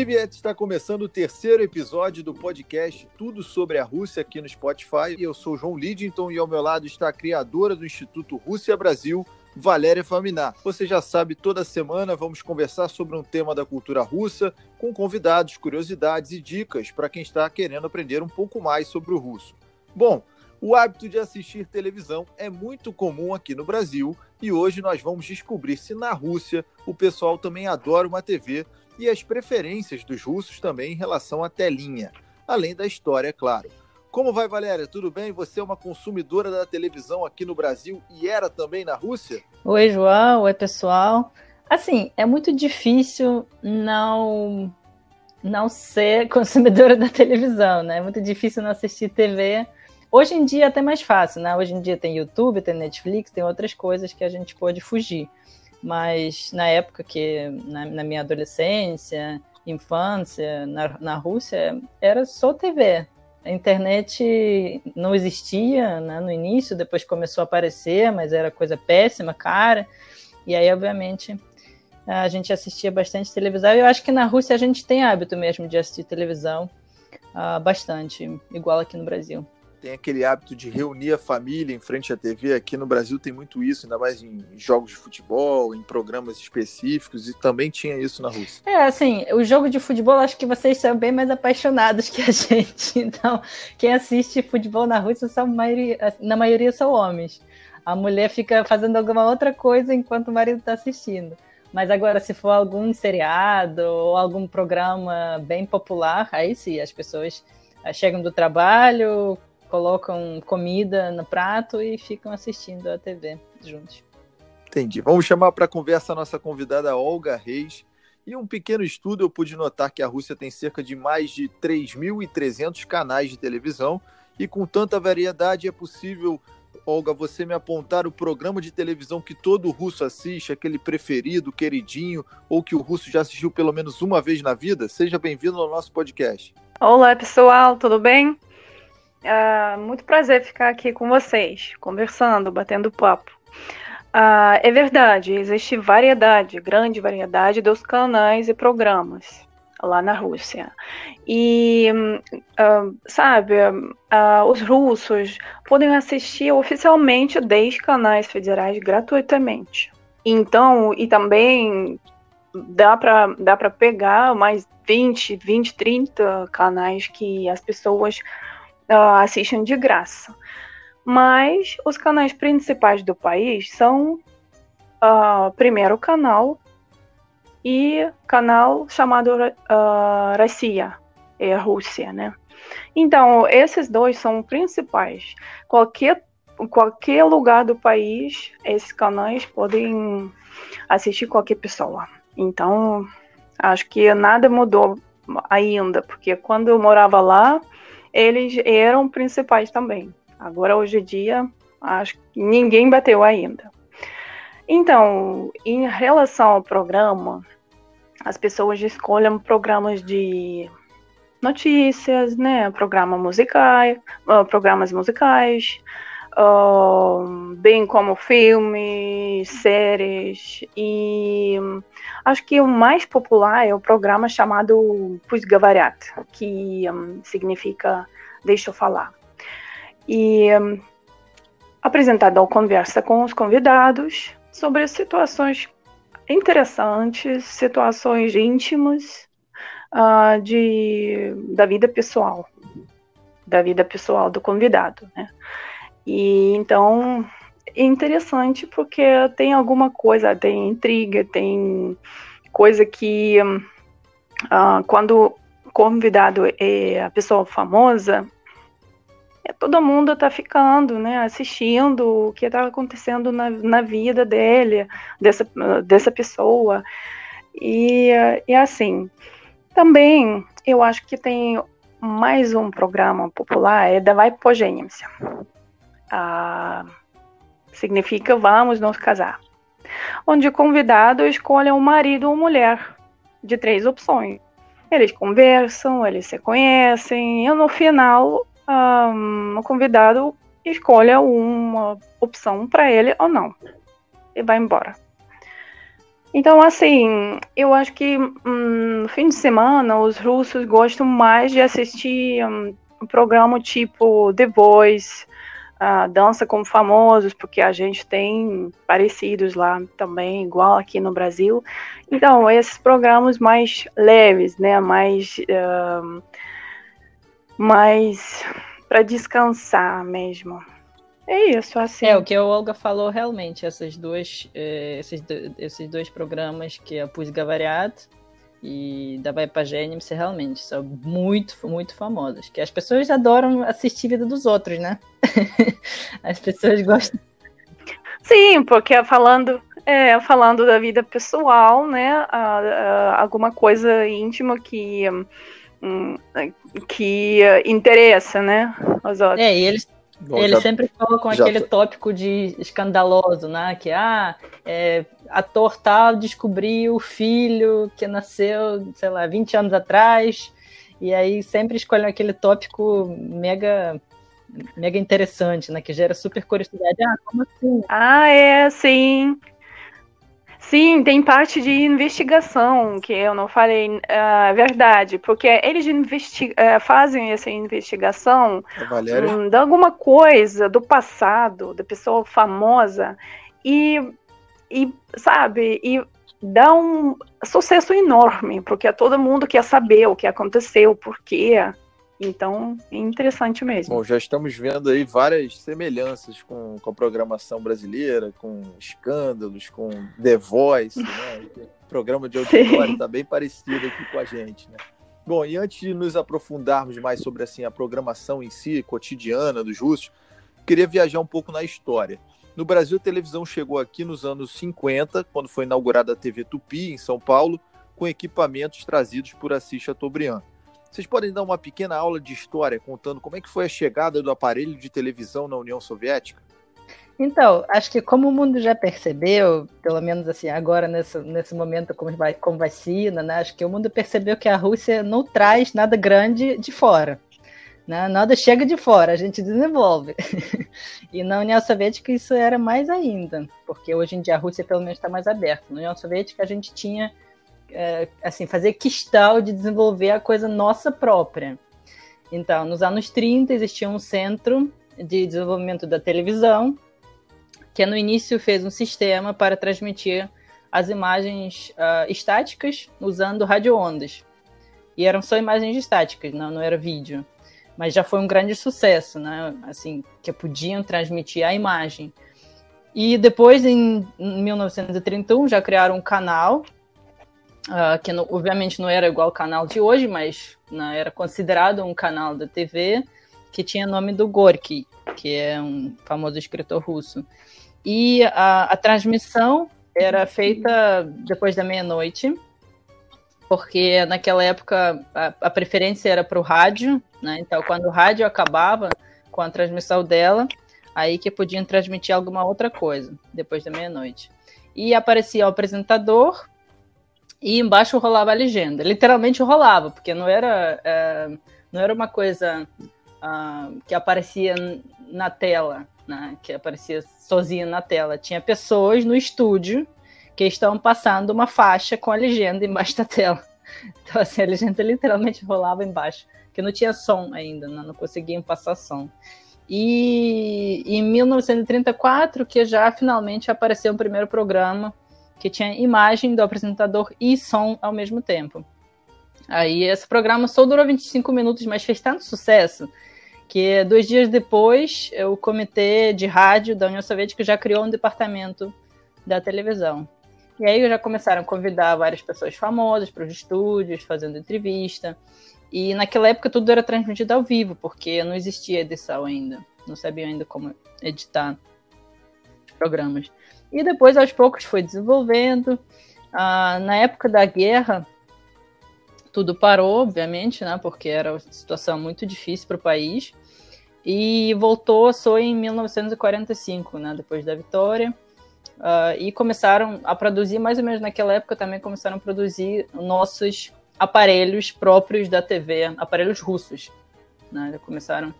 Privet está começando o terceiro episódio do podcast Tudo sobre a Rússia aqui no Spotify. Eu sou João Lidington e ao meu lado está a criadora do Instituto Rússia Brasil, Valéria Faminar. Você já sabe, toda semana vamos conversar sobre um tema da cultura russa, com convidados, curiosidades e dicas para quem está querendo aprender um pouco mais sobre o russo. Bom, o hábito de assistir televisão é muito comum aqui no Brasil e hoje nós vamos descobrir se na Rússia o pessoal também adora uma TV e as preferências dos russos também em relação à telinha, além da história, claro. Como vai, Valéria? Tudo bem? Você é uma consumidora da televisão aqui no Brasil e era também na Rússia? Oi, João. Oi, pessoal. Assim, é muito difícil não não ser consumidora da televisão, né? É muito difícil não assistir TV. Hoje em dia é até mais fácil, né? Hoje em dia tem YouTube, tem Netflix, tem outras coisas que a gente pode fugir. Mas na época que, na, na minha adolescência, infância, na, na Rússia, era só TV. A internet não existia né, no início, depois começou a aparecer, mas era coisa péssima, cara. E aí, obviamente, a gente assistia bastante televisão. Eu acho que na Rússia a gente tem hábito mesmo de assistir televisão uh, bastante, igual aqui no Brasil tem aquele hábito de reunir a família em frente à TV. Aqui no Brasil tem muito isso, ainda mais em jogos de futebol, em programas específicos, e também tinha isso na Rússia. É, assim, o jogo de futebol, acho que vocês são bem mais apaixonados que a gente. Então, quem assiste futebol na Rússia, são maioria, na maioria são homens. A mulher fica fazendo alguma outra coisa enquanto o marido está assistindo. Mas agora, se for algum seriado ou algum programa bem popular, aí sim, as pessoas eh, chegam do trabalho, colocam comida no prato e ficam assistindo a TV juntos. Entendi. Vamos chamar para conversa a nossa convidada Olga Reis. E um pequeno estudo eu pude notar que a Rússia tem cerca de mais de 3.300 canais de televisão e com tanta variedade é possível, Olga, você me apontar o programa de televisão que todo russo assiste, aquele preferido, queridinho, ou que o russo já assistiu pelo menos uma vez na vida? Seja bem-vindo ao nosso podcast. Olá, pessoal, tudo bem? Uh, muito prazer ficar aqui com vocês, conversando, batendo papo. Uh, é verdade, existe variedade, grande variedade dos canais e programas lá na Rússia. E, uh, sabe, os russos podem assistir oficialmente 10 canais federais gratuitamente. Então, e também dá para dá pegar mais 20, 20, 30 canais que as pessoas uh, assistem de graça. Mas os canais principais do país são uh, primeiro canal e canal chamado uh, Russia, é Rússia, né? Então, esses dois são principais. Qualquer, qualquer lugar do país, esses canais podem assistir qualquer pessoa. Então, acho que nada mudou ainda, porque quando eu morava lá, eles eram principais também. Agora, hoje em dia, acho que ninguém bateu ainda. Então, em relação ao programa, as pessoas escolhem programas de notícias, né, programa musical, programas musicais, bem como filmes, séries e acho que o mais popular é o programa chamado Pus Gavarat, que um, significa deixa eu falar. E um, apresentador conversa com os convidados sobre situações interessantes, situações íntimas uh, de, da vida pessoal, da vida pessoal do convidado, né? E então é interessante porque tem alguma coisa, tem intriga, tem coisa que uh, quando convidado é a pessoa famosa, é, todo mundo está ficando, né, assistindo o que está acontecendo na, na vida dele, dessa, dessa pessoa. E, e assim, também eu acho que tem mais um programa popular, é da Vai Pogência ah, significa vamos nos casar. Onde o convidado escolhe um marido ou mulher de três opções. Eles conversam, eles se conhecem, e no final um, o convidado escolhe uma opção para ele ou não e vai embora. Então, assim, eu acho que hum, no fim de semana os russos gostam mais de assistir hum, um programa tipo The Voice, uh, Dança com Famosos, porque a gente tem parecidos lá também, igual aqui no Brasil. Então, esses programas mais leves, né, mais, uh, mais para descansar mesmo. É isso, assim. É, o que a Olga falou realmente, essas duas, eh, esses, esses dois programas que é a Pusga e da Vai Pra Gênesis realmente são muito, muito famosas. Que as pessoas adoram assistir a vida dos outros, né? as pessoas gostam. Sim, porque falando, é, falando da vida pessoal, né? alguma coisa íntima que, hum, que interessa, né? Os outros. É, e eles Bom, Ele já, sempre colocam aquele tópico de escandaloso, né? Que ah, é, ator tal descobriu o filho que nasceu, sei lá, 20 anos atrás. E aí sempre escolhem aquele tópico mega mega interessante, né? Que gera super curiosidade. Ah, como assim? Ah, é, sim. Sim, tem parte de investigação que eu não falei uh, verdade, porque eles uh, fazem essa investigação um, de alguma coisa do passado, da pessoa famosa, e, e sabe, e dá um sucesso enorme, porque todo mundo quer saber o que aconteceu, por quê. Então, é interessante mesmo. Bom, já estamos vendo aí várias semelhanças com, com a programação brasileira, com escândalos, com The Voice, né? O programa de auditório está bem parecido aqui com a gente, né? Bom, e antes de nos aprofundarmos mais sobre assim a programação em si, cotidiana dos russos, queria viajar um pouco na história. No Brasil, a televisão chegou aqui nos anos 50, quando foi inaugurada a TV Tupi, em São Paulo, com equipamentos trazidos por Assis Chateaubriand. Vocês podem dar uma pequena aula de história contando como é que foi a chegada do aparelho de televisão na União Soviética? Então, acho que como o mundo já percebeu, pelo menos assim, agora nesse, nesse momento como, vai, como vacina, né? Acho que o mundo percebeu que a Rússia não traz nada grande de fora. Né? Nada chega de fora, a gente desenvolve. e na União Soviética isso era mais ainda, porque hoje em dia a Rússia pelo menos está mais aberta. Na União Soviética a gente tinha é, assim, fazer questão de desenvolver a coisa nossa própria. Então, nos anos 30 existia um centro de desenvolvimento da televisão, que no início fez um sistema para transmitir as imagens uh, estáticas usando radioondas. E eram só imagens estáticas, não, não era vídeo. Mas já foi um grande sucesso, né? Assim, que podiam transmitir a imagem. E depois, em 1931, já criaram um canal uh, que obviamente não era igual ao canal de hoje, mas né, era considerado um canal da TV que tinha nome do Gorky, que é um famoso escritor russo. E a, a transmissão era feita depois da meia-noite, porque naquela época a, a preferência era para o rádio, né? Então, quando o rádio acabava com a transmissão dela, aí que podiam transmitir alguma outra coisa depois da meia-noite. E aparecia o apresentador e embaixo rolava a legenda. Literalmente rolava, porque não era, é, não era uma coisa uh, que aparecia na tela, né? que aparecia sozinha na tela. Tinha pessoas no estúdio que estão passando uma faixa com a legenda embaixo da tela. Então, assim, a legenda literalmente rolava embaixo, porque não tinha som ainda, né? não conseguiam passar som. E em 1934, que já finalmente apareceu o primeiro programa que tinha imagem do apresentador e som ao mesmo tempo. Aí esse programa só durou 25 minutos, mas fez tanto sucesso que dois dias depois o comitê de rádio da União Soviética já criou um departamento da televisão. E aí já começaram a convidar várias pessoas famosas para os estúdios, fazendo entrevista. E naquela época tudo era transmitido ao vivo, porque não existia edição ainda. Não sabiam ainda como editar programas. E depois, aos poucos, foi desenvolvendo. Ah, na época da guerra, tudo parou, obviamente, né, porque era uma situação muito difícil para o país. E voltou só em 1945, né, depois da vitória. Uh, e começaram a produzir, mais ou menos naquela época também começaram a produzir nossos aparelhos próprios da TV, aparelhos russos. Né, começaram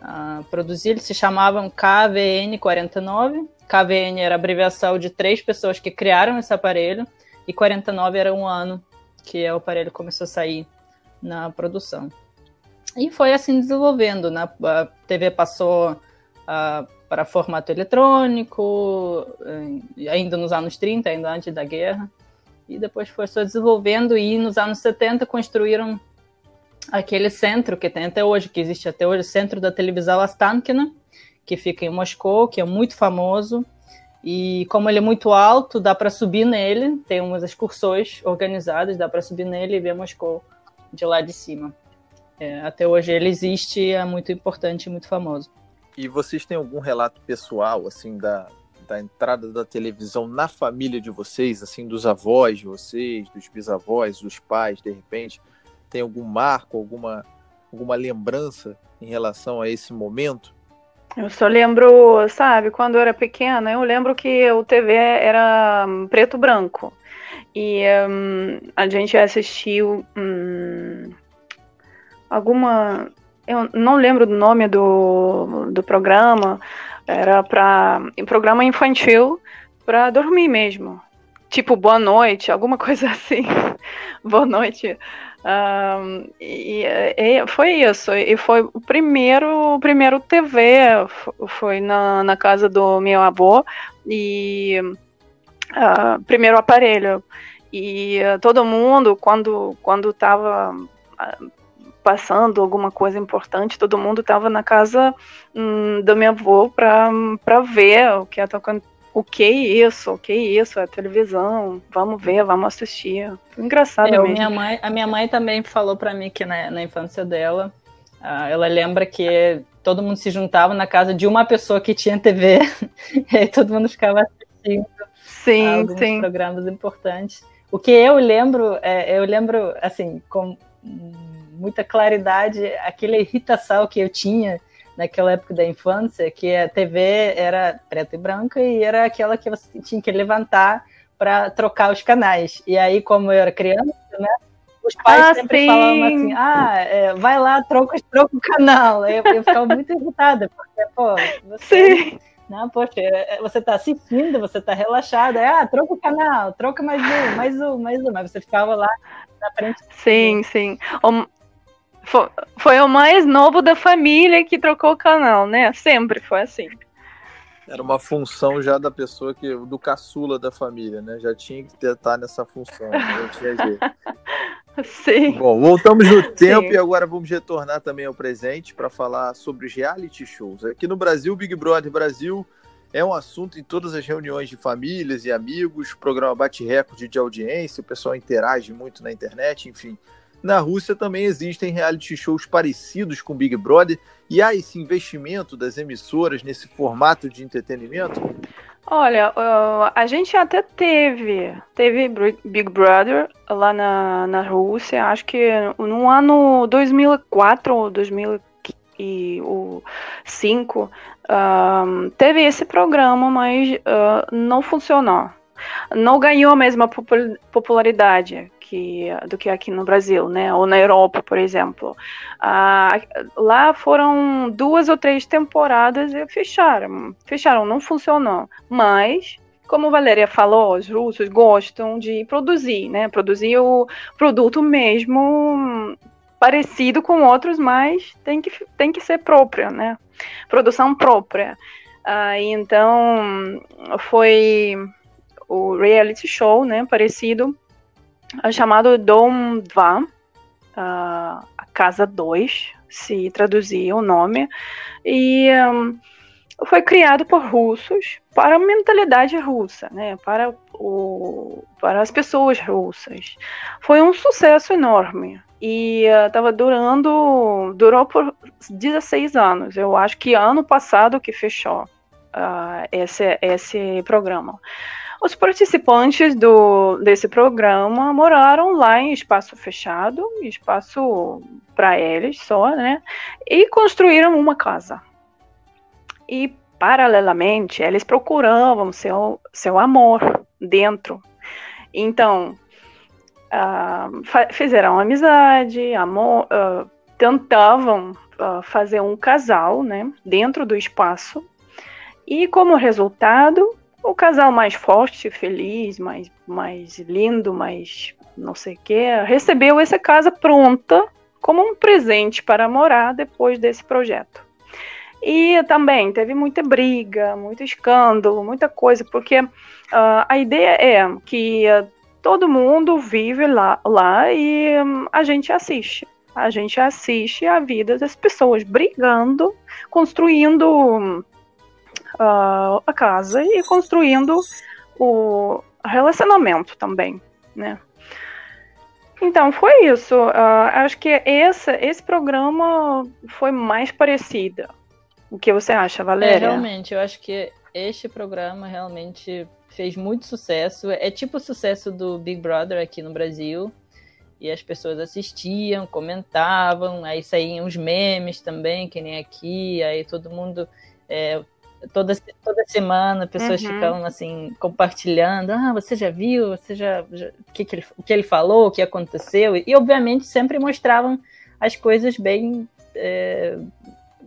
a produzir, eles se chamavam KVN-49, KVN era abreviação de três pessoas que criaram esse aparelho, e 49 era um ano que o aparelho começou a sair na produção. E foi assim desenvolvendo, né? A TV passou uh, para formato eletrônico, eh, ainda nos anos 30, ainda antes da guerra, e depois foi só desenvolvendo e nos anos 70 construíram aquele centro que tem até hoje, que existe até hoje, o Centro da Televisão Astankina, que fica em Moscou, que é muito famoso, e como ele é muito alto, dá para subir nele, tem umas excursões organizadas, dá para subir nele e ver Moscou de lá de cima. É, até hoje ele existe, é muito importante e muito famoso. E vocês têm algum relato pessoal, assim, da, da entrada da televisão na família de vocês, assim, dos avós de vocês, dos bisavós, dos pais, de repente? Tem algum marco, alguma, alguma lembrança em relação a esse momento? Eu só lembro, sabe, quando eu era pequena, eu lembro que o TV era preto branco. E um, a gente assistiu um, alguma. Eu não lembro do nome do, do programa. Era para programa infantil para dormir mesmo. Tipo, boa noite, alguma coisa assim. boa noite. Um, e, e, foi isso, e foi o primeiro, o primeiro TV, foi na, na casa do meu avô, e uh, primeiro aparelho. E uh, todo mundo, quando quando estava uh, passando alguma coisa importante, todo mundo estava na casa um, do meu avô para ver o que ia tocando o que é isso? O que é isso? É televisão. Vamos ver, vamos assistir. Engraçado é, mesmo. Minha mãe, a minha mãe também falou para mim que na, na infância dela, uh, ela lembra que todo mundo se juntava na casa de uma pessoa que tinha TV e aí todo mundo ficava assistindo sim, alguns sim. programas importantes. O que eu lembro, é, eu lembro assim com muita claridade aquela irritação que eu tinha naquela época da infância, que a TV era preta e branca e era aquela que você tinha que levantar para trocar os canais. E aí, como eu era criança, né? Os pais ah, sempre sim. falavam assim, ah, é, vai lá, troca, troca o canal. Eu, eu ficava muito irritada, porque, pô, você, sim. Não, poxa, é, é, você está assistindo, você está relaxada. Ah, troca o canal, troca mais um, mais um, mais um. Mas você ficava lá na frente. Sim, sim. Foi, foi o mais novo da família que trocou o canal, né? Sempre foi assim. Era uma função já da pessoa que do caçula da família, né? Já tinha que estar nessa função, não tinha jeito. Sim. Bom, voltamos no tempo Sim. e agora vamos retornar também ao presente para falar sobre os reality shows. Aqui no Brasil, Big Brother Brasil é um assunto em todas as reuniões de famílias e amigos. O programa bate recorde de audiência, o pessoal interage muito na internet, enfim. Na Rússia também existem reality shows parecidos com Big Brother. E há esse investimento das emissoras nesse formato de entretenimento? Olha, a gente até teve, teve Big Brother lá na, na Rússia, acho que no ano 2004 ou 2005, um, teve esse programa, mas uh, não funcionou. Não ganhou a mesma popularidade que, do que aqui no Brasil, né? Ou na Europa, por exemplo. Ah, lá foram duas ou três temporadas e fecharam. Fecharam, não funcionou. Mas como a Valéria falou, os russos gostam de produzir, né? Produzir o produto mesmo parecido com outros, mas tem que, tem que ser própria, né? Produção própria. Ah, então, foi o reality show, né? Parecido chamado Dom 2, uh, a Casa 2, se traduzir o nome, e um, foi criado por russos para a mentalidade russa, né, para, o, para as pessoas russas. Foi um sucesso enorme e estava uh, durando, durou por 16 anos. Eu acho que ano passado que fechou uh, esse, esse programa. Os participantes do, desse programa moraram lá em espaço fechado, espaço para eles só, né? E construíram uma casa. E, paralelamente, eles procuravam seu, seu amor dentro. Então, uh, fizeram amizade, amor, uh, tentavam uh, fazer um casal, né? Dentro do espaço. E, como resultado, o casal mais forte, feliz, mais, mais lindo, mais não sei o que, recebeu essa casa pronta como um presente para morar depois desse projeto. E também teve muita briga, muito escândalo, muita coisa, porque uh, a ideia é que uh, todo mundo vive lá, lá e um, a gente assiste. A gente assiste a vida das pessoas brigando, construindo uh, a casa e construindo o relacionamento também, né? Então, foi isso. Uh, acho que esse, esse programa foi mais parecido. O que você acha, Valéria? É, realmente, eu acho que este programa realmente fez muito sucesso. É tipo o sucesso do Big Brother aqui no Brasil. E as pessoas assistiam, comentavam, aí saíam os memes também, que nem aqui, aí todo mundo é, toda, toda semana pessoas uhum. ficam assim compartilhando ah você já viu? Você já, já o que, que ele, o que ele falou? O que aconteceu? E, e obviamente sempre mostravam as coisas bem é,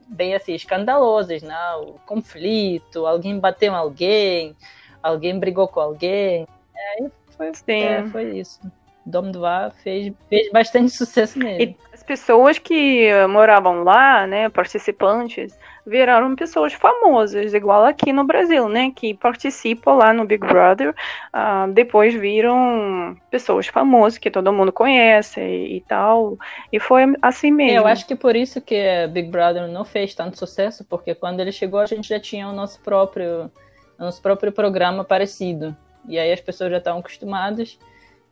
bem assim escandalosas né? O conflito alguém bateu em alguém alguém brigou com alguém. É, foi, é, foi isso Dom Duá fez, fez bastante sucesso nele. E as pessoas que moravam lá, né, participantes, viraram pessoas famosas, igual aqui no Brasil, né? Que participam lá no Big Brother, uh, depois viram pessoas famosas que todo mundo conhece e, e, tal. E foi assim mesmo. Eu acho que por isso que Big Brother não fez tanto sucesso, porque quando ele chegou a gente já tinha o nosso próprio, o nosso próprio programa parecido. E aí as pessoas já estavam acostumadas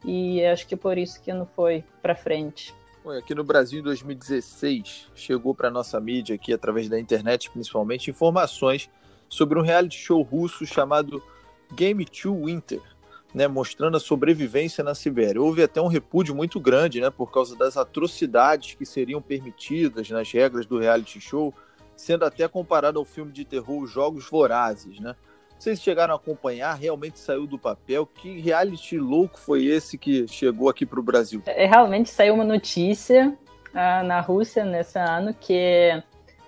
e acho que por isso que não foi para frente. Aqui no Brasil, em 2016, chegou para nossa mídia, aqui através da internet principalmente, informações sobre um reality show russo chamado Game to Winter, né, mostrando a sobrevivência na Sibéria. Houve até um repúdio muito grande, né, por causa das atrocidades que seriam permitidas nas regras do reality show, sendo até comparado ao filme de terror Os Jogos Vorazes, né? Vocês chegaram a acompanhar, realmente saiu do papel. Que reality louco foi esse que chegou aqui para o Brasil? É, realmente saiu uma notícia uh, na Rússia nesse ano que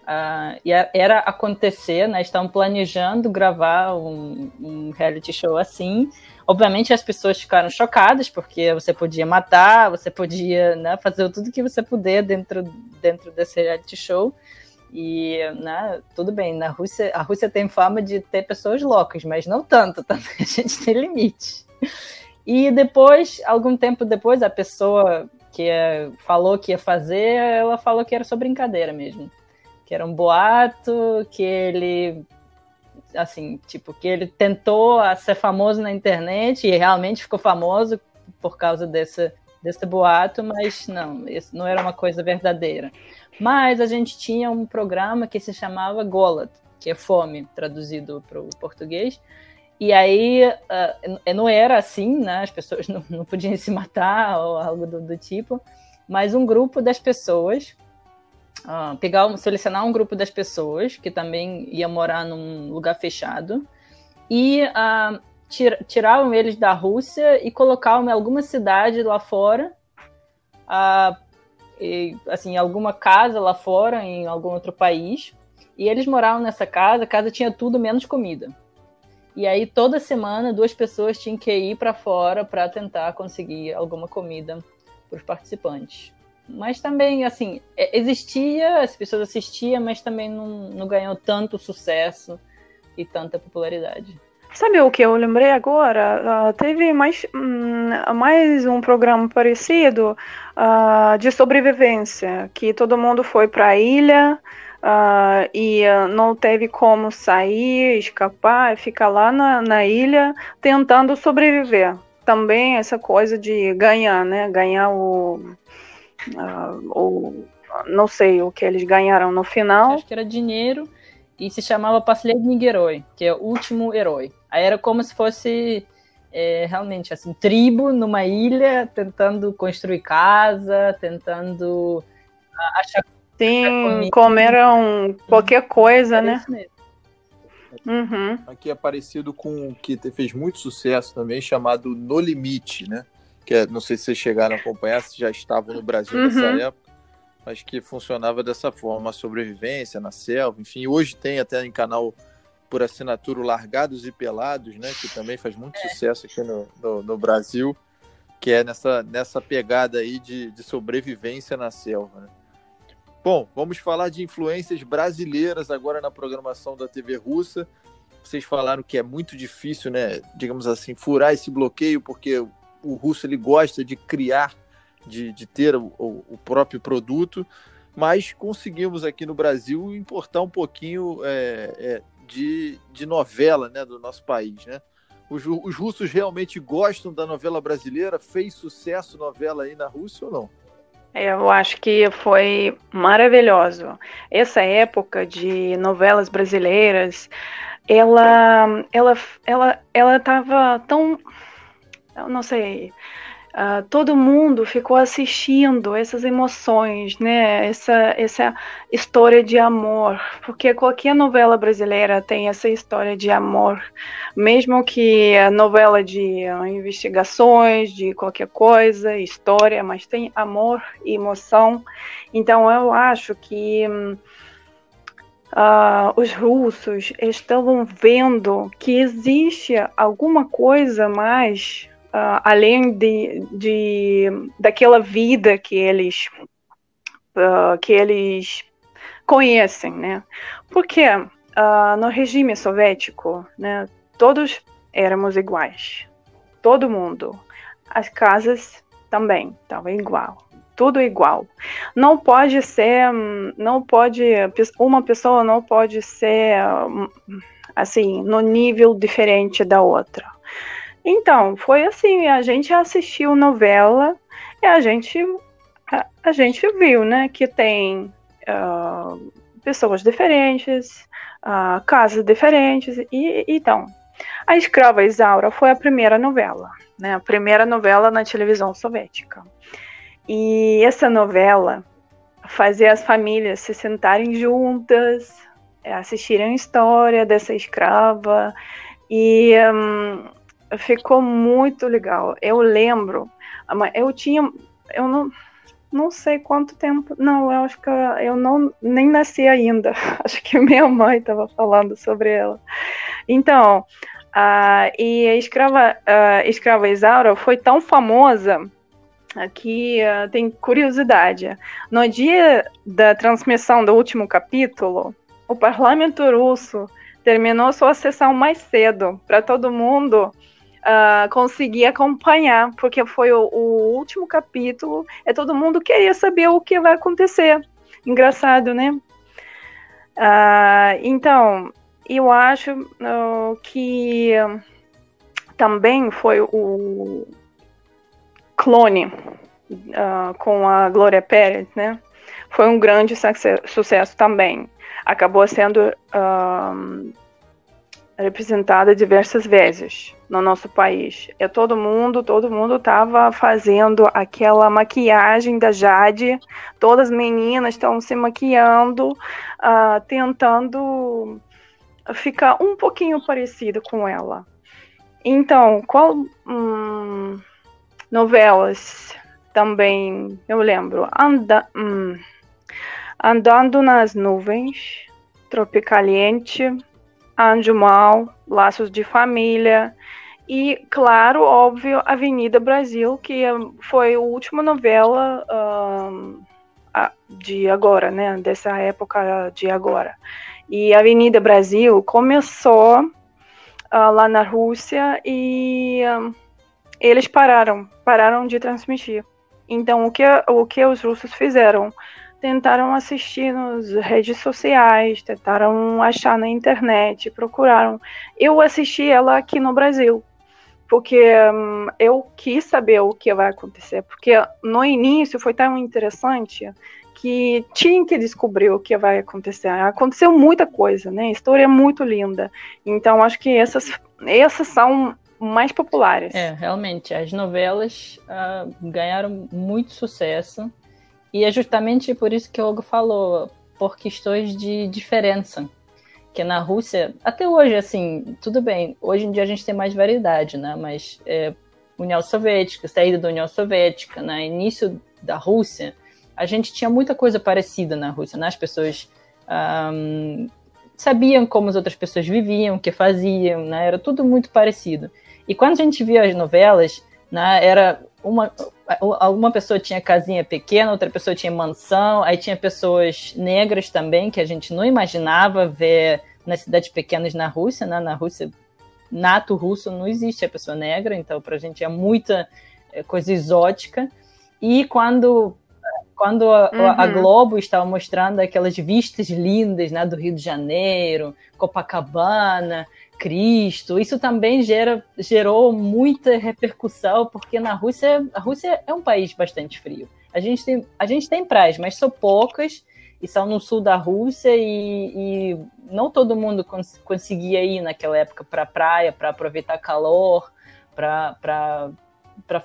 uh, era acontecer, né? Estavam planejando gravar um, um reality show assim. Obviamente as pessoas ficaram chocadas porque você podia matar, você podia né, fazer tudo que você puder dentro, dentro desse reality show. E, né, tudo bem, na Rússia, a Rússia tem fama de ter pessoas loucas, mas não tanto, também a gente tem limite. E depois, algum tempo depois, a pessoa que falou que ia fazer, ela falou que era só brincadeira mesmo. Que era um boato, que ele assim, tipo, que ele tentou ser famoso na internet e realmente ficou famoso por causa desse, desse boato, mas não, isso não era uma coisa verdadeira. Mas a gente tinha um programa que se chamava Golat, que é fome, traduzido para o português. E aí uh, não era assim, né? As pessoas não, não podiam se matar ou algo do, do tipo. Mas um grupo das pessoas, uh, pegar, selecionar um grupo das pessoas que também ia morar num lugar fechado e uh, tir, tiravam eles da Rússia e colocavam em alguma cidade lá fora uh, e, assim, alguma casa lá fora, em algum outro país, e eles moravam nessa casa, a casa tinha tudo menos comida. E aí toda semana duas pessoas tinham que ir para fora para tentar conseguir alguma comida para os participantes. Mas também, assim, é, existia, as pessoas assistiam, mas também não, não ganhou tanto sucesso e tanta popularidade. Sabe o que eu lembrei agora? Uh, teve mais, um, mais um programa parecido uh, de sobrevivência, que todo mundo foi para a ilha uh, e não teve como sair, escapar, ficar lá na, na ilha tentando sobreviver. Também essa coisa de ganhar, né? Ganhar o, o não sei o que eles ganharam no final. Acho que era dinheiro e se chamava Последний Herói, que é o último herói. Aí era como se fosse é, realmente assim, tribo numa ilha, tentando construir casa, tentando achar. Sim, comeram qualquer coisa, é né? Uhum. Aqui é parecido com o que fez muito sucesso também, chamado No Limite, né? Que é, não sei se vocês chegaram a acompanhar, se já estavam no Brasil uhum. nessa época, mas que funcionava dessa forma, a sobrevivência na selva, enfim, hoje tem até em canal por assinatura Largados e Pelados, né? Que também faz muito sucesso aqui no, no, no, Brasil, que é nessa, nessa pegada aí de, de sobrevivência na selva. Né? Bom, vamos falar de influências brasileiras agora na programação da TV russa. Vocês falaram que é muito difícil, né? Digamos assim, furar esse bloqueio, porque o russo ele gosta de criar, de, de ter o, o próprio produto, mas conseguimos aqui no Brasil importar um pouquinho é, é, de, de novela né, do nosso país. Né? Os, os russos realmente gostam da novela brasileira? Fez sucesso novela aí na Rússia ou não? Eu acho que foi maravilhoso. Essa época de novelas brasileiras, ela, ela, ela, ela tão, eu não sei, Uh, todo mundo ficou assistindo essas emoções, né? Essa, essa história de amor, porque qualquer novela brasileira tem essa história de amor, mesmo que a novela de uh, investigações, de qualquer coisa, história, mas tem amor e emoção. Então eu acho que Uh, os russos estavam vendo que existe alguma coisa mais uh, além de, de, daquela vida que eles uh, que eles conhecem, né? Porque uh, no regime soviético, né, todos éramos iguais, todo mundo, as casas também estavam igual, tudo igual. Não pode ser, não pode, uma pessoa não pode ser assim no nível diferente da outra. Então, foi assim, a gente assistiu novela e a gente, a, a gente viu, né, que tem uh, pessoas diferentes, uh, casas diferentes, e então, A Escrava Isaura foi a primeira novela, né, a primeira novela na televisão soviética. E essa novela fazia as famílias se sentarem juntas, assistirem a história dessa escrava, e... Um, ficou muito legal. Eu lembro, eu tinha, eu não, não sei quanto tempo, não, eu acho que eu não nem nasci ainda. Acho que minha mãe estava falando sobre ela. Então, uh, e a escrava, uh, escrava Isaura foi tão famosa que uh, tem curiosidade. No dia da transmissão do último capítulo, o parlamento russo terminou sua sessão mais cedo para todo mundo uh, conseguir acompanhar, porque foi o, o, último capítulo, e todo mundo queria saber o que vai acontecer. Engraçado, né? Uh, então, eu acho uh, que também foi o clone com a Glória Pérez, né? Foi um grande sucesso também. Acabou sendo representada diversas vezes no nosso país. É todo mundo, todo mundo estava fazendo aquela maquiagem da Jade, todas as meninas estão se maquiando, uh, tentando ficar um pouquinho parecido com ela. Então, qual hum, novelas também eu lembro? Anda, hum, Andando nas nuvens, Tropicaliente, Anjo Mal, Laços de Família e, claro, óbvio, Avenida Brasil, que foi a última novela de agora, né? Dessa época de agora. E Avenida Brasil começou uh, lá na Rússia e eles pararam, pararam de transmitir. Então, o que, o que os russos fizeram? Tentaram assistir nas redes sociais, tentaram achar na internet, procuraram. Eu assisti ela aqui no Brasil, porque hum, eu quis saber o que vai acontecer, porque no início foi tão interessante que tinha que descobrir o que vai acontecer. Aconteceu muita coisa, né? A história é muito linda. Então acho que essas, essas são mais populares. É, realmente, as novelas uh, ganharam muito sucesso e é justamente por isso que o Hugo falou, por questões de diferença. Que na Rússia, até hoje, assim, tudo bem, hoje em dia a gente tem mais variedade, né? Mas é, União Soviética, saída da União Soviética, né? início da Rússia, a gente tinha muita coisa parecida na Rússia, né? As pessoas um, sabiam como as outras pessoas viviam, o que faziam, né? Era tudo muito parecido. E quando a gente via as novelas, né, era uma, alguma pessoa tinha casinha pequena, outra pessoa tinha mansão, aí tinha pessoas negras também, que a gente não imaginava ver nas cidades pequenas na Rússia, né? Na Rússia, nato russo, não existe a pessoa negra, então para a gente é muita é, coisa exótica. E quando quando a, uhum. a, Globo estava mostrando aquelas vistas lindas né, do Rio de Janeiro, Copacabana, Cristo, isso também gera, gerou muita repercussão, porque na Rússia, a Rússia é um país bastante frio. A gente tem, a gente tem praias, mas são poucas, e são no sul da Rússia, e, e não todo mundo cons conseguia ir naquela época para a praia, para aproveitar calor, para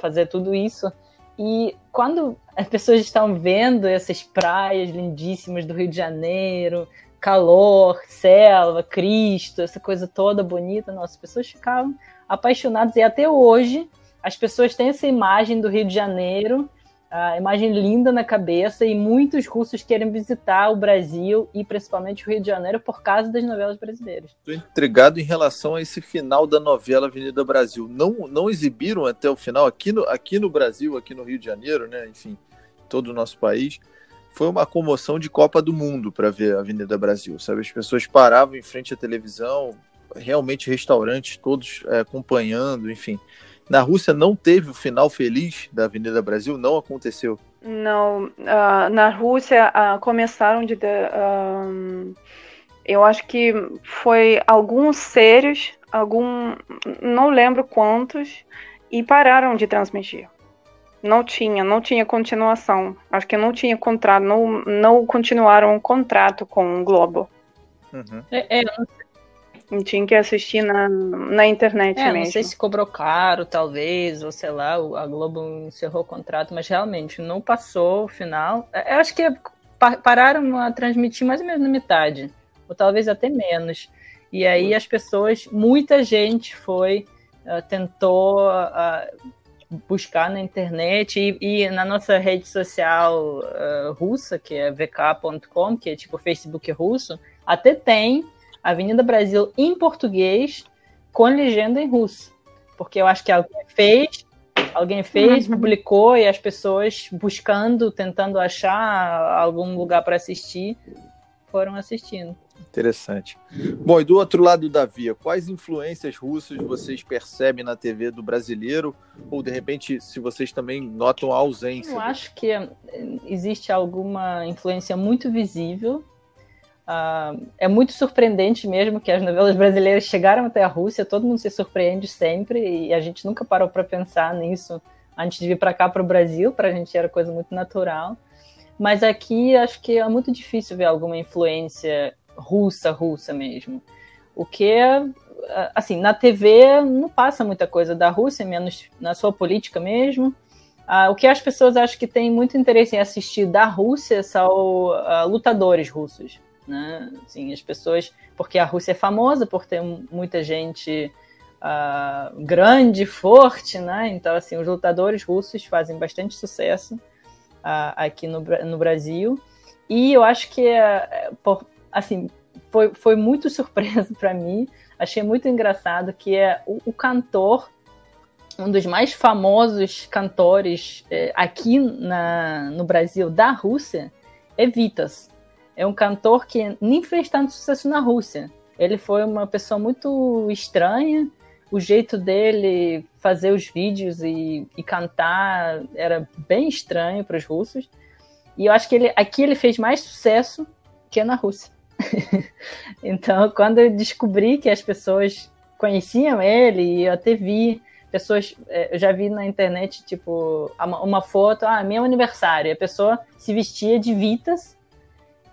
fazer tudo isso. E quando as pessoas estão vendo essas praias lindíssimas do Rio de Janeiro, calor, selva, Cristo, essa coisa toda bonita, nossa, as pessoas ficavam apaixonadas e até hoje as pessoas têm essa imagem do Rio de Janeiro a imagem linda na cabeça e muitos russos querem visitar o Brasil e principalmente o Rio de Janeiro por causa das novelas brasileiras. Estou intrigado em relação a esse final da novela Avenida Brasil. Não, não exibiram até o final aqui no, aqui no Brasil, aqui no Rio de Janeiro, né? Enfim, todo o nosso país. Foi uma comoção de Copa do Mundo para ver a Avenida Brasil, sabe? As pessoas paravam em frente à televisão, realmente restaurantes todos é, acompanhando, enfim. Na Rússia não teve o final feliz da Avenida Brasil? Não aconteceu? Não, uh, na Rússia uh, começaram de. Uh, eu acho que foi alguns sérios, algum, não lembro quantos, e pararam de transmitir. Não tinha, não tinha continuação. Acho que não tinha contrato, não, não continuaram o contrato com o Globo. Uhum. É, é, não tinha que assistir na, na internet é, mesmo. Não sei se cobrou caro, talvez, ou sei lá, a Globo encerrou o contrato, mas realmente não passou o final. É, eu acho que pararam a transmitir mais ou menos na metade, ou talvez até menos. E aí as pessoas, muita gente foi, uh, tentou uh, buscar na internet e, e, na nossa rede social uh, russa, que é vk.com, que é tipo Facebook russo, até tem Avenida Brasil em português com legenda em russo. Porque eu acho que alguém fez, alguém fez, uhum. publicou e as pessoas buscando, tentando achar algum lugar para assistir, foram assistindo. Interessante. Bom, e do outro lado da via, quais influências russas vocês percebem na TV do brasileiro? Ou, de repente, se vocês também notam a ausência? Eu acho que existe alguma influência muito visível Uh, é muito surpreendente mesmo que as novelas brasileiras chegaram até a Rússia, todo mundo se surpreende sempre e a gente nunca parou para pensar nisso antes de vir para cá para o Brasil, para a gente era coisa muito natural. Mas aqui acho que é muito difícil ver alguma influência russa, russa mesmo. O que assim, na TV não passa muita coisa da Rússia, menos na sua política mesmo. Uh, o que as pessoas acham que têm muito interesse em assistir da Rússia são uh, lutadores russos né? Assim, as pessoas, porque a Rússia é famosa por ter muita gente uh, grande, forte, né? Então, assim, os lutadores russos fazem bastante sucesso uh, aqui no, no Brasil. E eu acho que, uh, por, assim, foi, foi muito surpresa para mim. Achei muito engraçado que é o, o cantor um dos mais famosos cantores eh, aqui na, no Brasil da Rússia é Vitas é um cantor que nem fez tanto sucesso na Rússia. Ele foi uma pessoa muito estranha. O jeito dele fazer os vídeos e, e cantar era bem estranho para os russos. E eu acho que ele, aqui ele fez mais sucesso que na Rússia. então, quando eu descobri que as pessoas conheciam ele, e eu até vi pessoas, é, eu já vi na internet, tipo, uma foto, ah, meu aniversário, a pessoa se vestia de Vitas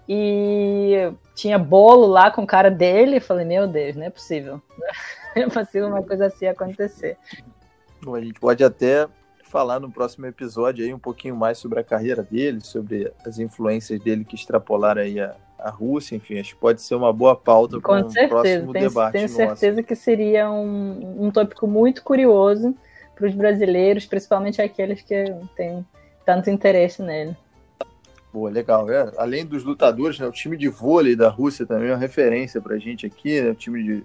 e tinha bolo lá com cara dele. Falei, meu Deus, não é possível. Não é possível uma coisa assim acontecer. Bom, a gente pode até falar no próximo episódio aí um pouquinho mais sobre a carreira dele, sobre as influências dele que extrapolaram aí a, a Rússia, enfim, acho que pode ser uma boa pauta para um certeza. próximo tenho, debate. Tenho certeza que seria um, um tópico muito curioso para os brasileiros, principalmente aqueles que têm tanto interesse nele. Boa, legal. É, além dos lutadores, né, o time de vôlei da Rússia também é uma referência para a gente aqui. Né, o time de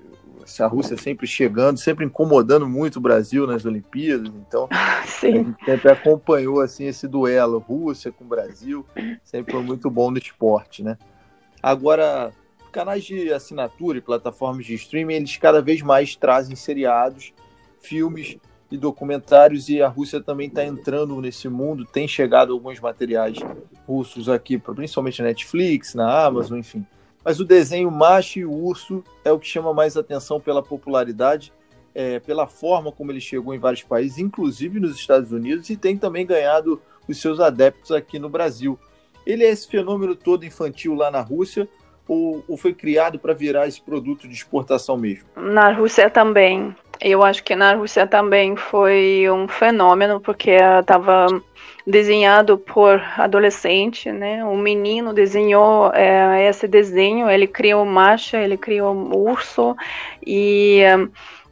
a Rússia sempre chegando, sempre incomodando muito o Brasil nas Olimpíadas. Então, Sim. a gente sempre acompanhou assim esse duelo Rússia com Brasil. Sempre foi muito bom no esporte, né? Agora, canais de assinatura e plataformas de streaming, eles cada vez mais trazem seriados, filmes e documentários, e a Rússia também está entrando nesse mundo. Tem chegado alguns materiais russos aqui, principalmente na Netflix, na Amazon, enfim. Mas o desenho macho e urso é o que chama mais atenção pela popularidade, é, pela forma como ele chegou em vários países, inclusive nos Estados Unidos, e tem também ganhado os seus adeptos aqui no Brasil. Ele é esse fenômeno todo infantil lá na Rússia, ou, ou foi criado para virar esse produto de exportação mesmo? Na Rússia também. Eu acho que na Rússia também foi um fenômeno, porque estava desenhado por adolescente, né? Um menino desenhou é, esse desenho, ele criou macha, ele criou urso e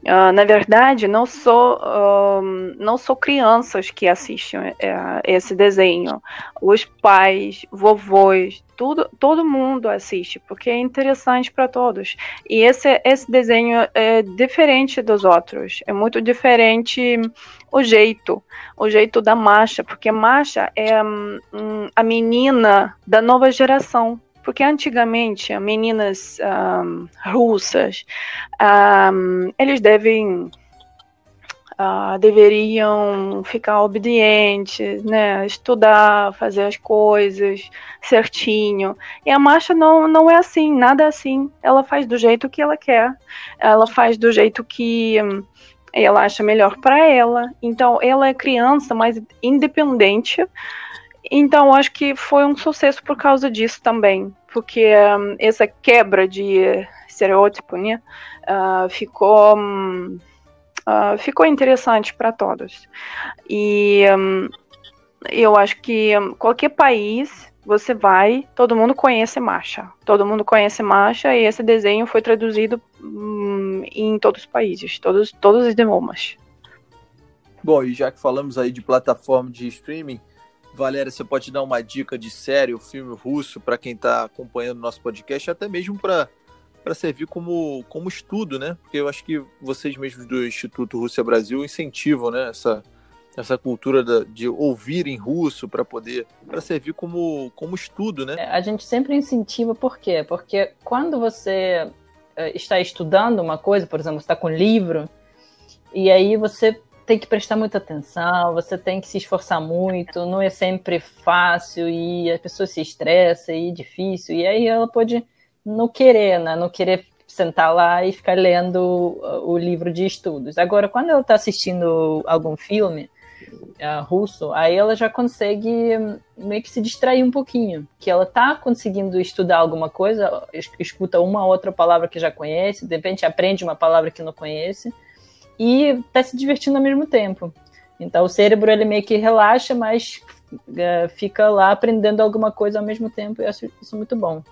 Uh, na verdade, não sou, uh, não sou crianças que assistem uh, esse desenho. Os pais, vovôs, tudo, todo mundo assiste, porque é interessante para todos. E esse, esse desenho é diferente dos outros. É muito diferente o jeito, o jeito da Masha, porque Masha é um, a menina da nova geração porque antigamente meninas um, russas um, eles devem uh, deveriam ficar obedientes, né, estudar, fazer as coisas certinho. E a Marcha não, não é assim, nada assim. Ela faz do jeito que ela quer, ela faz do jeito que ela acha melhor para ela. Então, ela é criança, mas independente. Então, acho que foi um sucesso por causa disso também porque um, essa quebra de estereótipo né, uh, ficou, um, uh, ficou interessante para todos. E um, eu acho que qualquer país você vai, todo mundo conhece marcha. Todo mundo conhece marcha e esse desenho foi traduzido hum, em todos os países, todos, todos os idiomas. Bom, e já que falamos aí de plataforma de streaming, Valéria, você pode dar uma dica de série ou filme russo para quem está acompanhando nosso podcast, até mesmo para para servir como, como estudo, né? Porque eu acho que vocês mesmos do Instituto Rússia Brasil incentivam, né, essa, essa cultura da, de ouvir em russo para poder para servir como, como estudo, né? A gente sempre incentiva por quê? Porque quando você eh, está estudando uma coisa, por exemplo, está com um livro e aí você tem que prestar muita atenção, você tem que se esforçar muito, não é sempre fácil e a pessoa se estressa e é difícil, e aí ela pode não querer, né? Não querer sentar lá e ficar lendo o livro de estudos. Agora, quando ela está assistindo algum filme uh, russo, aí ela já consegue meio que se distrair um pouquinho, que ela está conseguindo estudar alguma coisa, escuta uma outra palavra que já conhece, de repente aprende uma palavra que não conhece, e tá se divertindo ao mesmo tempo. Então o cérebro ele meio que relaxa, mas é, fica lá aprendendo alguma coisa ao mesmo tempo, e eu acho isso muito bom.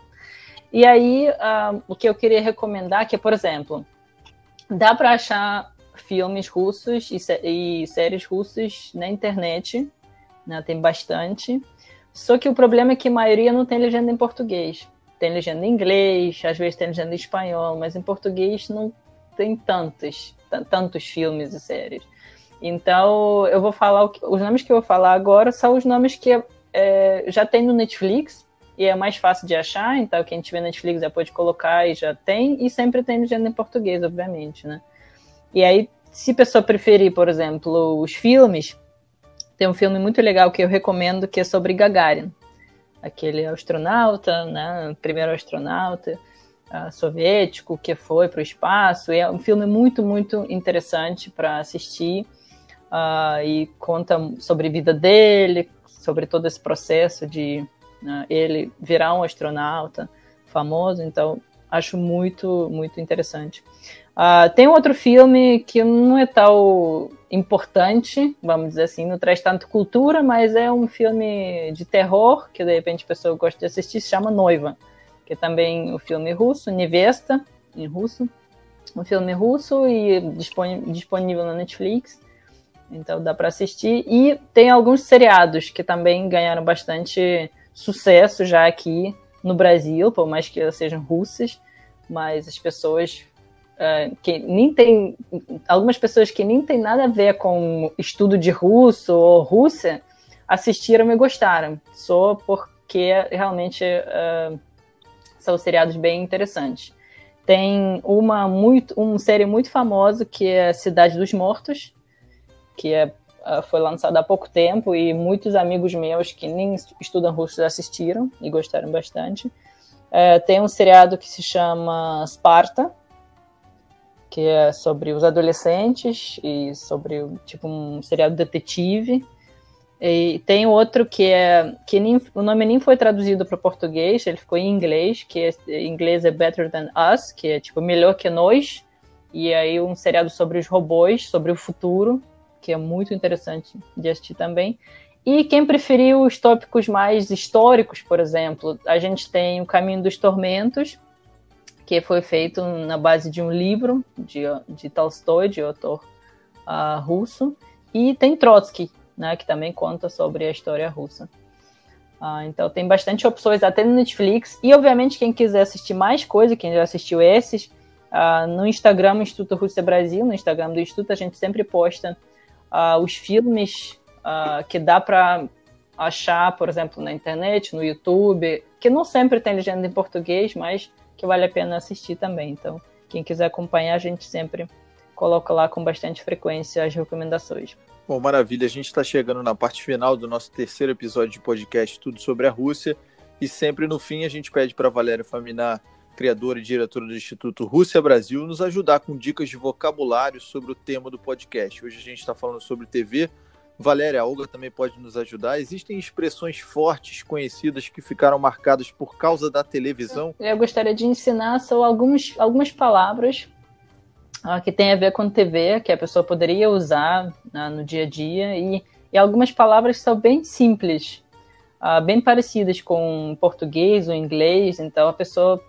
E aí, uh, o que eu queria recomendar, que é, por exemplo, dá para achar filmes russos e, sé e, séries russas na internet, né? tem bastante. Só que o problema é que a maioria não tem legenda em português. Tem legenda em inglês, às vezes tem legenda em espanhol, mas em português não tem tantos tantos filmes e séries. Então, eu vou falar, os nomes que eu vou falar agora são os nomes que é, já tem no Netflix, e é mais fácil de achar, então quem tiver Netflix já pode colocar e já tem, e sempre tem legenda em português, obviamente, né? E aí, se a pessoa preferir, por exemplo, os filmes, tem um filme muito legal que eu recomendo que é sobre Gagarin, aquele astronauta, né, primeiro astronauta, uh, soviético que foi para o espaço. é um filme muito, muito interessante para assistir uh, e conta sobre a vida dele, sobre todo esse processo de uh, ele virar um astronauta famoso. Então, acho muito, muito interessante. Uh, tem outro filme que não é tão importante, vamos dizer assim, não traz tanto cultura, mas é um filme de terror que de repente a pessoa gosta de assistir, se chama Noiva que é também o filme russo, Nevesta, em russo. Um filme russo e disponível na Netflix. Então dá para assistir. E tem alguns seriados que também ganharam bastante sucesso já aqui no Brasil, por mais que sejam russas, mas as pessoas uh, que nem tem algumas pessoas que nem tem nada a ver com estudo de russo ou Rússia assistiram e gostaram, só porque realmente uh, são seriados bem interessantes. Tem uma muito, uma série muito famosa que é Cidade dos Mortos, que é, uh, foi lançada há pouco tempo e muitos amigos meus que nem estudam russo assistiram e gostaram bastante. Uh, tem um seriado que se chama Sparta, que é sobre os adolescentes e sobre tipo um seriado detetive e tem outro que é que nem, o nome nem foi traduzido para português, ele ficou em inglês, que é, em inglês é Better Than Us, que é tipo melhor que nós. E aí um seriado sobre os robôs, sobre o futuro, que é muito interessante de assistir também. E quem preferiu os tópicos mais históricos, por exemplo, a gente tem O Caminho dos Tormentos, que foi feito na base de um livro de, de Tolstói, de autor uh, russo, e tem Trotsky, né, que também conta sobre a história russa. Ah, então tem bastante opções até no Netflix. E obviamente quem quiser assistir mais coisa, quem já assistiu esses, ah, no Instagram Instituto Rússia Brasil, no Instagram do Instituto, a gente sempre posta ah, os filmes que dá para achar, por exemplo, na internet, no YouTube, que não sempre tem legenda em português, mas que vale a pena assistir também. Então, quem quiser acompanhar, a gente sempre coloca lá com bastante frequência as recomendações. Bom, maravilha. A gente está chegando na parte final do nosso terceiro episódio de podcast Tudo sobre a Rússia. E sempre no fim a gente pede para Valéria Faminar, criadora e diretora do Instituto Rússia Brasil, nos ajudar com dicas de vocabulário sobre o tema do podcast. Hoje a gente está falando sobre TV. Valéria, a Olga também pode nos ajudar. Existem expressões fortes, conhecidas, que ficaram marcadas por causa da televisão? Eu gostaria de ensinar só algumas, algumas palavras que tem a ver com TV, que a pessoa poderia usar uh, no dia a dia, e, e, algumas palavras são bem simples, uh, bem parecidas com português ou inglês, então a pessoa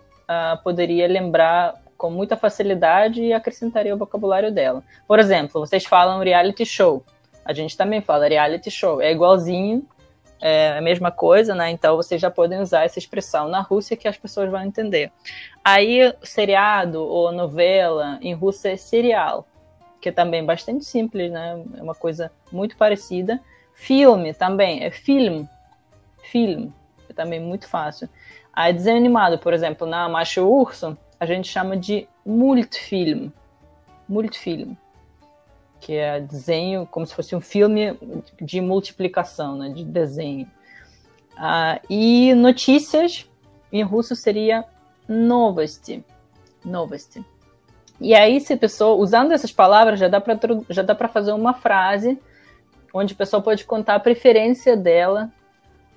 poderia lembrar com muita facilidade e acrescentaria o vocabulário dela. Por exemplo, vocês falam reality show, a gente também fala reality show, é igualzinho, é a mesma coisa, né? Então vocês já podem usar essa expressão na Rússia que as pessoas vão entender. Aí, seriado ou novela em russo é serial, que é também bastante simples, né? É uma coisa muito parecida. Filme também é film, film, é também muito fácil. Aí desenho animado, por exemplo, na Macho Urso, a gente chama de multfilm, multfilm, que é desenho como se fosse um filme de multiplicação, né? De desenho. Ah, e notícias em russo seria новости. Новости. E aí, se a pessoa, usando essas palavras, já dá para já dá para fazer uma frase onde a pessoa pode contar a preferência dela,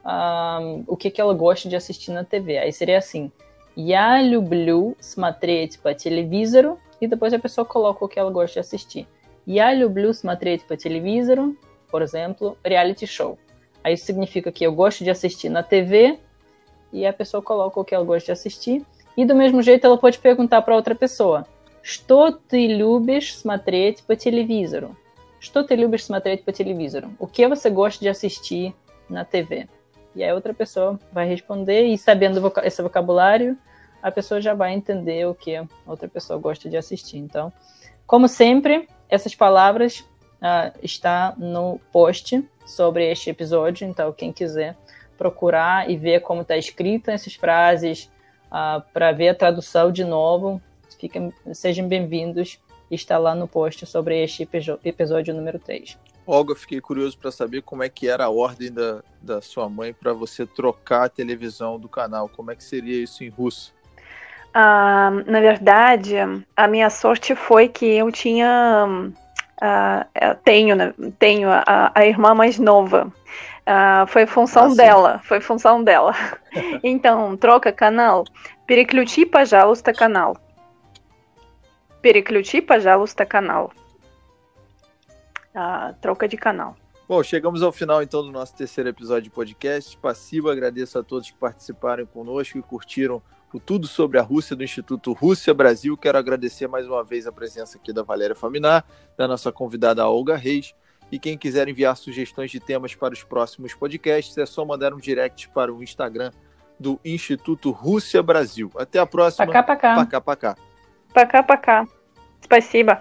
um, o que, que ela gosta de assistir na TV. Aí seria assim: Я люблю смотреть по телевизору, e depois a pessoa coloca o que ela gosta de assistir. Я люблю смотреть по телевизору, por exemplo, reality show. Aí isso significa que eu gosto de assistir na TV e a pessoa coloca o que ela gosta de assistir. E do mesmo jeito ela pode perguntar para outra pessoa: Что ты любишь смотреть по телевизору? Что ты любишь смотреть по телевизору? O que você gosta de assistir na TV? E aí outra pessoa vai responder e sabendo esse vocabulário, a pessoa já vai entender o que a outra pessoa gosta de assistir. Então, como sempre, essas palavras uh, está no post sobre este episódio. Então, quem quiser procurar e ver como está escrita essas frases, uh, para ver a tradução de novo. Fiquem, sejam bem-vindos. Está lá no post sobre este episódio número 3. Olga, fiquei curioso para saber como é que era a ordem da, da sua mãe para você trocar a televisão do canal. Como é que seria isso em russo? Ah, na verdade, a minha sorte foi que eu tinha. Uh, tenho, né, tenho a, a irmã mais nova. Uh, foi função ah, dela, foi função dela. então, troca canal. Переключи, пожалуйста, canal. Переключи, пожалуйста, canal. Uh, troca de canal. Bom, chegamos ao final então do nosso terceiro episódio de podcast. Passivo, agradeço a todos que participaram conosco e curtiram o Tudo sobre a Rússia do Instituto Rússia Brasil. Quero agradecer mais uma vez a presença aqui da Valéria Faminar, da nossa convidada Olga Reis E quem quiser enviar sugestões de temas para os próximos podcasts, é só mandar um direct para o Instagram do Instituto Rússia Brasil. Até a próxima. Пока-пока. Пока-пока. Пока-пока. Спасибо.